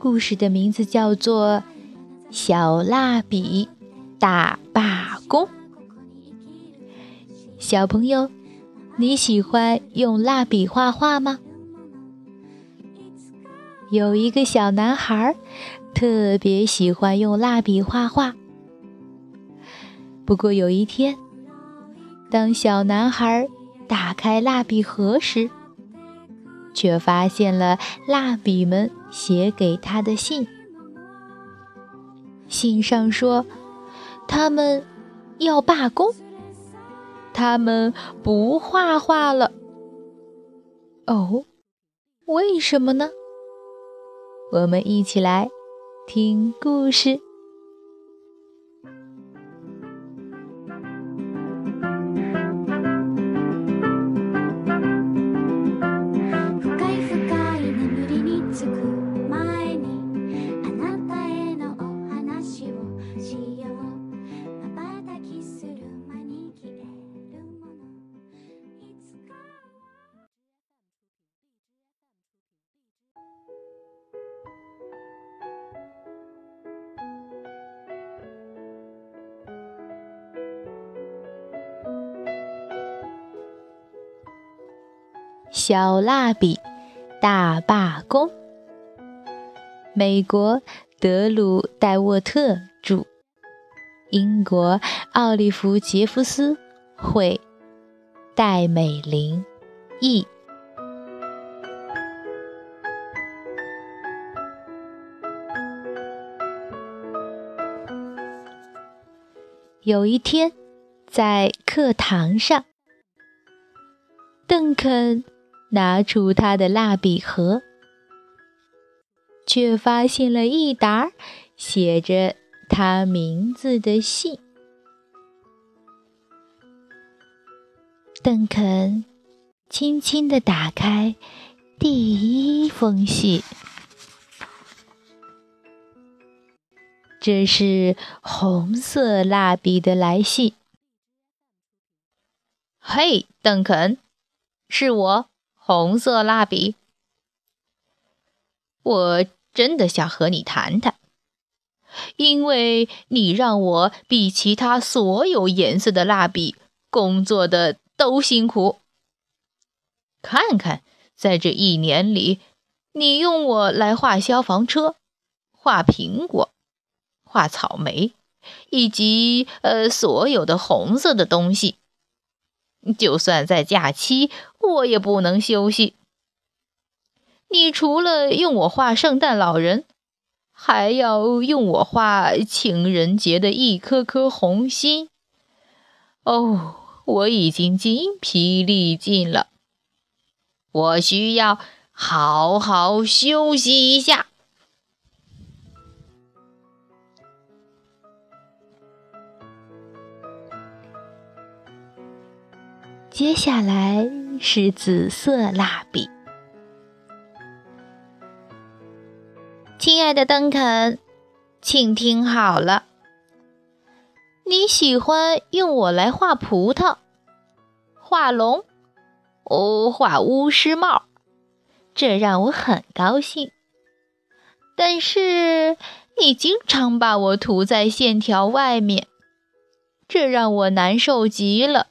故事的名字叫做《小蜡笔大罢工》。小朋友，你喜欢用蜡笔画画吗？有一个小男孩特别喜欢用蜡笔画画。不过有一天，当小男孩打开蜡笔盒时，却发现了蜡笔们写给他的信。信上说，他们要罢工。他们不画画了。哦，为什么呢？我们一起来听故事。小蜡笔大罢工。美国德鲁·戴沃特著，英国奥利弗·杰夫斯绘，戴美玲译。有一天，在课堂上，邓肯。拿出他的蜡笔盒，却发现了一沓写着他名字的信。邓肯轻轻地打开第一封信，这是红色蜡笔的来信。嘿，邓肯，是我。红色蜡笔，我真的想和你谈谈，因为你让我比其他所有颜色的蜡笔工作的都辛苦。看看，在这一年里，你用我来画消防车、画苹果、画草莓，以及呃所有的红色的东西。就算在假期，我也不能休息。你除了用我画圣诞老人，还要用我画情人节的一颗颗红心。哦，我已经筋疲力尽了，我需要好好休息一下。接下来是紫色蜡笔。亲爱的邓肯，请听好了。你喜欢用我来画葡萄、画龙，哦，画巫师帽，这让我很高兴。但是你经常把我涂在线条外面，这让我难受极了。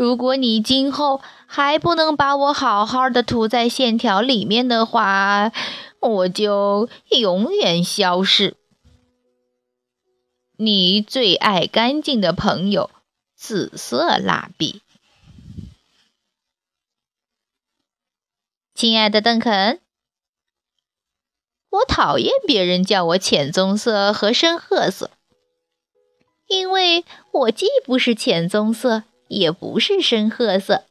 如果你今后还不能把我好好的涂在线条里面的话，我就永远消失。你最爱干净的朋友，紫色蜡笔。亲爱的邓肯，我讨厌别人叫我浅棕色和深褐色，因为我既不是浅棕色。也不是深褐色，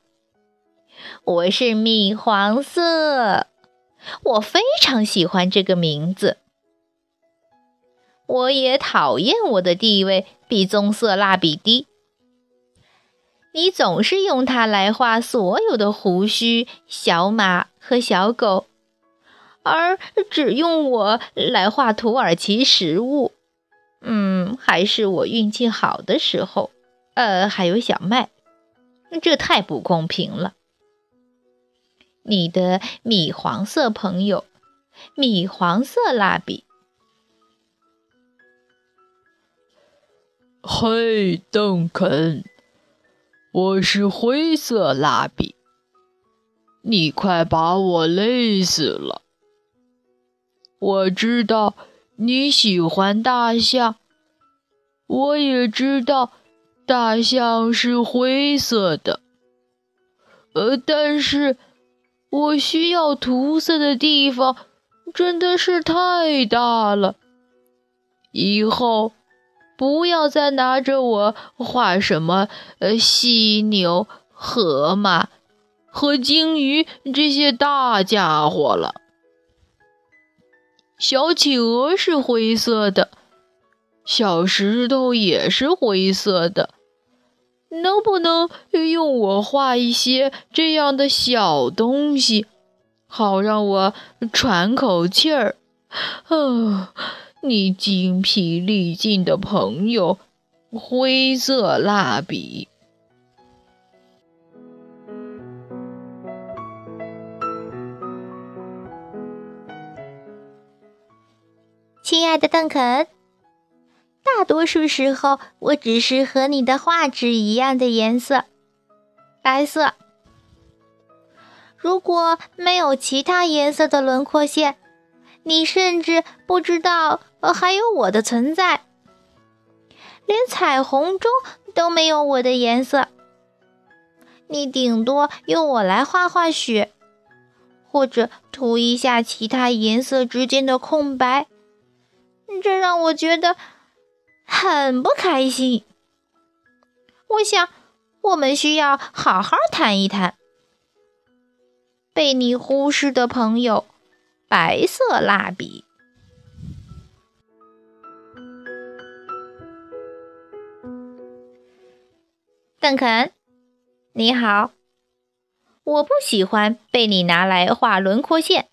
我是米黄色，我非常喜欢这个名字。我也讨厌我的地位比棕色蜡笔低。你总是用它来画所有的胡须、小马和小狗，而只用我来画土耳其食物。嗯，还是我运气好的时候。呃，还有小麦，这太不公平了。你的米黄色朋友，米黄色蜡笔。嘿，邓肯，我是灰色蜡笔，你快把我累死了。我知道你喜欢大象，我也知道大象是灰色的，呃，但是我需要涂色的地方真的是太大了，以后。不要再拿着我画什么呃犀牛、河马和鲸鱼这些大家伙了。小企鹅是灰色的，小石头也是灰色的。能不能用我画一些这样的小东西，好让我喘口气儿？啊。你精疲力尽的朋友，灰色蜡笔。亲爱的邓肯，大多数时候我只是和你的画纸一样的颜色，白色。如果没有其他颜色的轮廓线，你甚至不知道。呃，还有我的存在，连彩虹中都没有我的颜色。你顶多用我来画画雪，或者涂一下其他颜色之间的空白，这让我觉得很不开心。我想，我们需要好好谈一谈。被你忽视的朋友，白色蜡笔。邓肯，你好。我不喜欢被你拿来画轮廓线，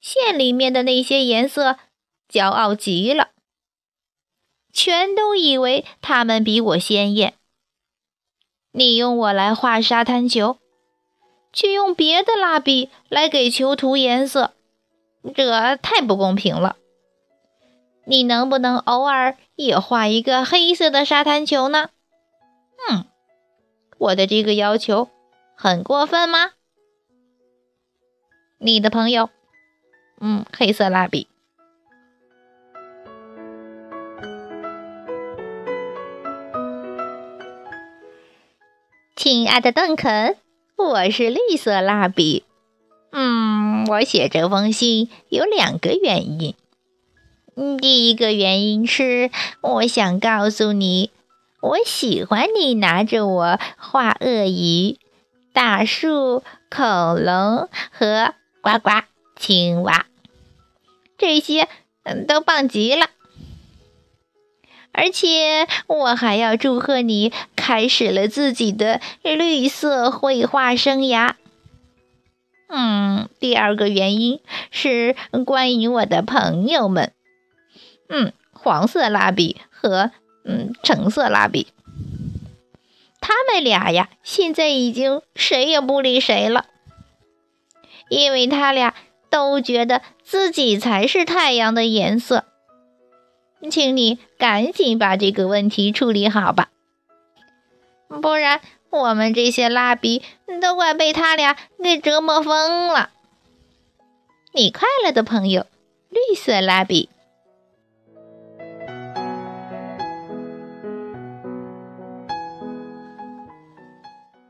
线里面的那些颜色骄傲极了，全都以为他们比我鲜艳。你用我来画沙滩球，却用别的蜡笔来给球涂颜色，这太不公平了。你能不能偶尔也画一个黑色的沙滩球呢？嗯，我的这个要求很过分吗？你的朋友，嗯，黑色蜡笔。亲爱的邓肯，我是绿色蜡笔。嗯，我写这封信有两个原因。嗯，第一个原因是我想告诉你。我喜欢你拿着我画鳄鱼、大树、恐龙和呱呱青蛙，这些嗯都棒极了。而且我还要祝贺你开始了自己的绿色绘画生涯。嗯，第二个原因是关于我的朋友们，嗯，黄色蜡笔和。嗯，橙色蜡笔，他们俩呀，现在已经谁也不理谁了，因为他俩都觉得自己才是太阳的颜色。请你赶紧把这个问题处理好吧，不然我们这些蜡笔都快被他俩给折磨疯了。你快乐的朋友，绿色蜡笔。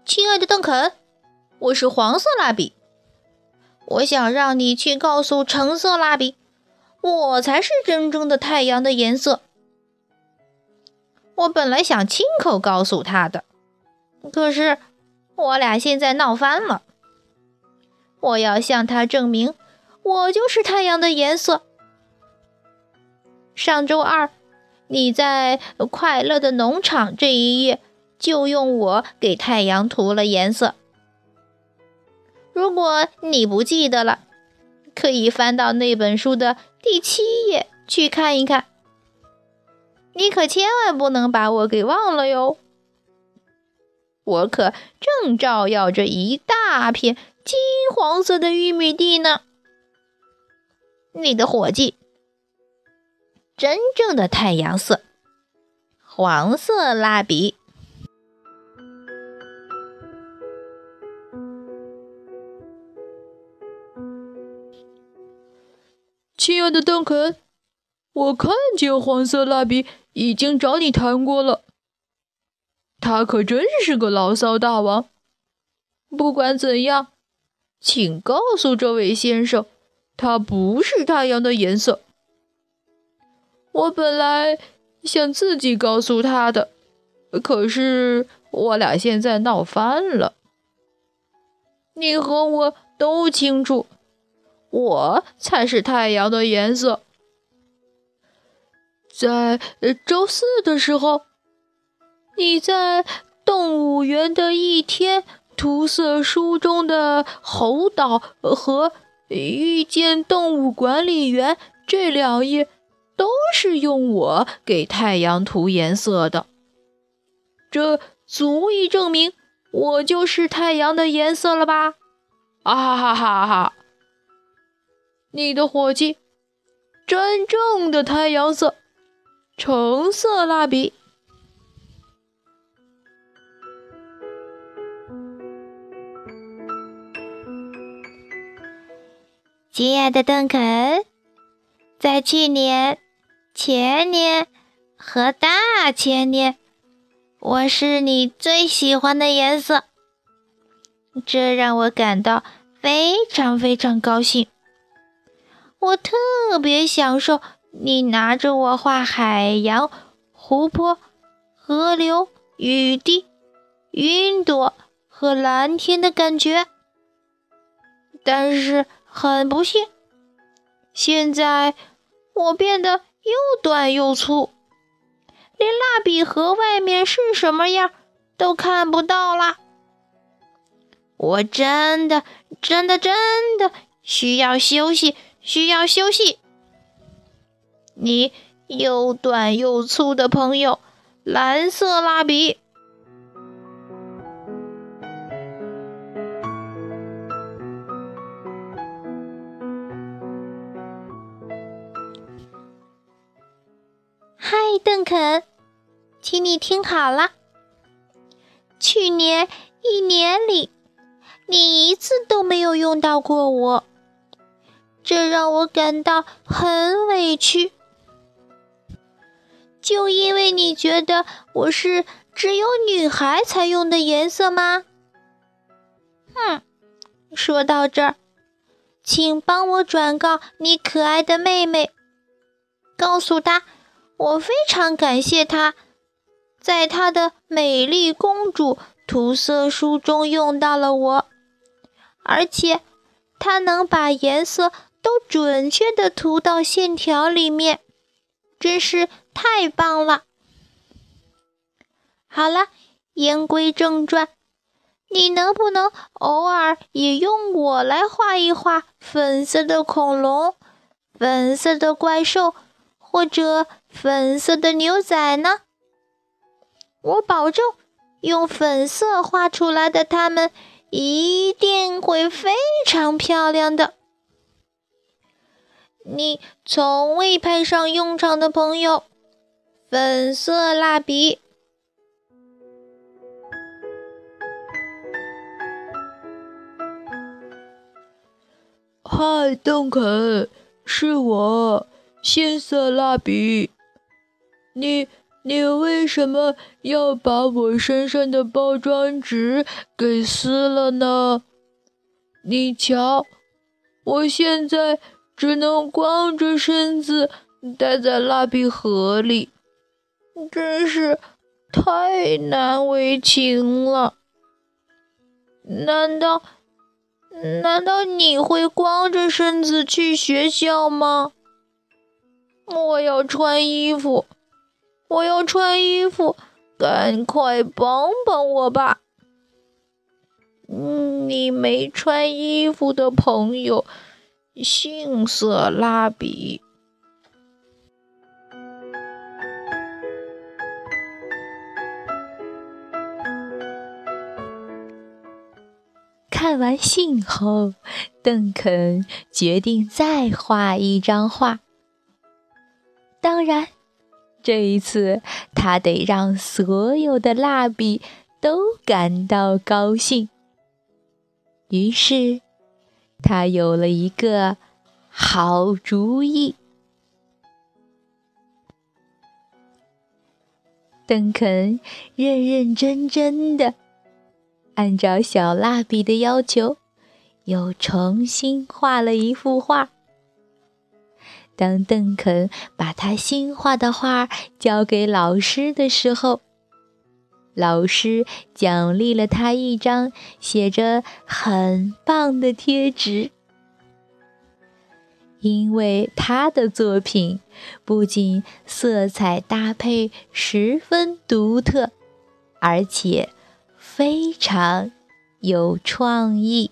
亲爱的邓肯，我是黄色蜡笔。我想让你去告诉橙色蜡笔，我才是真正的太阳的颜色。我本来想亲口告诉他的，可是我俩现在闹翻了。我要向他证明，我就是太阳的颜色。上周二，你在快乐的农场这一页就用我给太阳涂了颜色。如果你不记得了，可以翻到那本书的第七页去看一看。你可千万不能把我给忘了哟！我可正照耀着一大片金黄色的玉米地呢。你的伙计，真正的太阳色，黄色蜡笔。亲爱的邓肯，我看见黄色蜡笔已经找你谈过了。他可真是个牢骚大王。不管怎样，请告诉这位先生，它不是太阳的颜色。我本来想自己告诉他的，可是我俩现在闹翻了。你和我都清楚。我才是太阳的颜色。在周四的时候，你在动物园的一天涂色书中的猴岛和遇见动物管理员这两页，都是用我给太阳涂颜色的。这足以证明我就是太阳的颜色了吧？啊哈哈哈哈！你的伙计，真正的太阳色，橙色蜡笔。亲爱的邓肯，在去年、前年和大前年，我是你最喜欢的颜色，这让我感到非常非常高兴。我特别享受你拿着我画海洋、湖泊、河流、雨滴、云朵和蓝天的感觉，但是很不幸，现在我变得又短又粗，连蜡笔盒外面是什么样都看不到啦。我真的、真的、真的需要休息。需要休息。你又短又粗的朋友，蓝色蜡笔。嗨，邓肯，请你听好了。去年一年里，你一次都没有用到过我。这让我感到很委屈，就因为你觉得我是只有女孩才用的颜色吗？哼，说到这儿，请帮我转告你可爱的妹妹，告诉她我非常感谢她，在她的美丽公主涂色书中用到了我，而且她能把颜色。都准确的涂到线条里面，真是太棒了。好了，言归正传，你能不能偶尔也用我来画一画粉色的恐龙、粉色的怪兽或者粉色的牛仔呢？我保证，用粉色画出来的它们一定会非常漂亮的。你从未派上用场的朋友，粉色蜡笔。嗨，邓肯，是我，鲜色蜡笔。你你为什么要把我身上的包装纸给撕了呢？你瞧，我现在。只能光着身子待在蜡笔盒里，真是太难为情了。难道难道你会光着身子去学校吗？我要穿衣服，我要穿衣服，赶快帮帮我吧！你没穿衣服的朋友，杏色蜡笔。看完信后，邓肯决定再画一张画。当然，这一次他得让所有的蜡笔都感到高兴。于是，他有了一个好主意。邓肯认认真真的按照小蜡笔的要求，又重新画了一幅画。当邓肯把他新画的画交给老师的时候，老师奖励了他一张写着“很棒”的贴纸，因为他的作品不仅色彩搭配十分独特，而且非常有创意。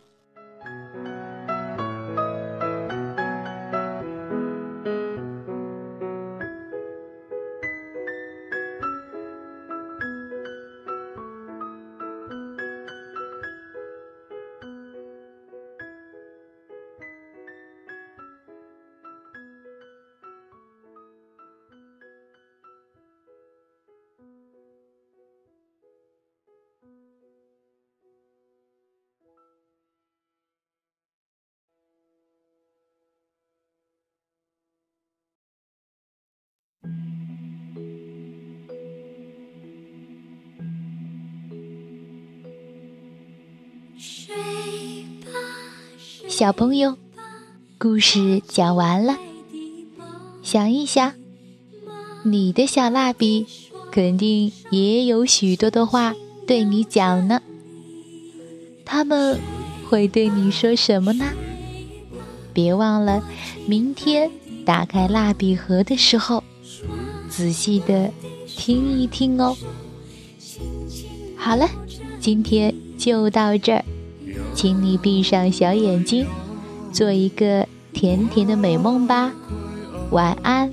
小朋友，故事讲完了。想一想，你的小蜡笔肯定也有许多的话对你讲呢。他们会对你说什么呢？别忘了，明天打开蜡笔盒的时候，仔细的听一听哦。好了，今天就到这儿。请你闭上小眼睛，做一个甜甜的美梦吧，晚安。